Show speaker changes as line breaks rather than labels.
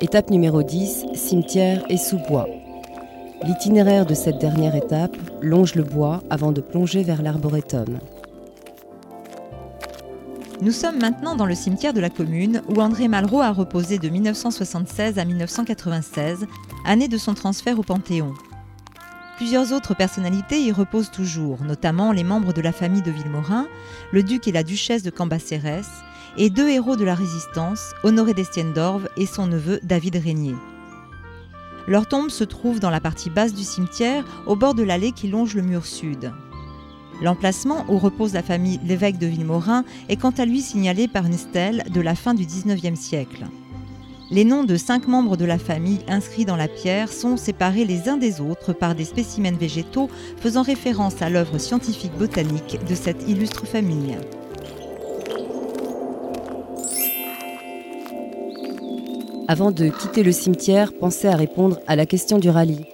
Étape numéro 10, cimetière et sous-bois. L'itinéraire de cette dernière étape longe le bois avant de plonger vers l'arboretum.
Nous sommes maintenant dans le cimetière de la commune où André Malraux a reposé de 1976 à 1996, année de son transfert au Panthéon. Plusieurs autres personnalités y reposent toujours, notamment les membres de la famille de Villemorin, le duc et la duchesse de Cambacérès, et deux héros de la résistance, Honoré d'Estienne d'Orve et son neveu David Régnier. Leur tombe se trouve dans la partie basse du cimetière, au bord de l'allée qui longe le mur sud. L'emplacement où repose la famille l'évêque de Villemorin est quant à lui signalé par une stèle de la fin du XIXe siècle. Les noms de cinq membres de la famille inscrits dans la pierre sont séparés les uns des autres par des spécimens végétaux faisant référence à l'œuvre scientifique botanique de cette illustre famille.
Avant de quitter le cimetière, pensez à répondre à la question du rallye.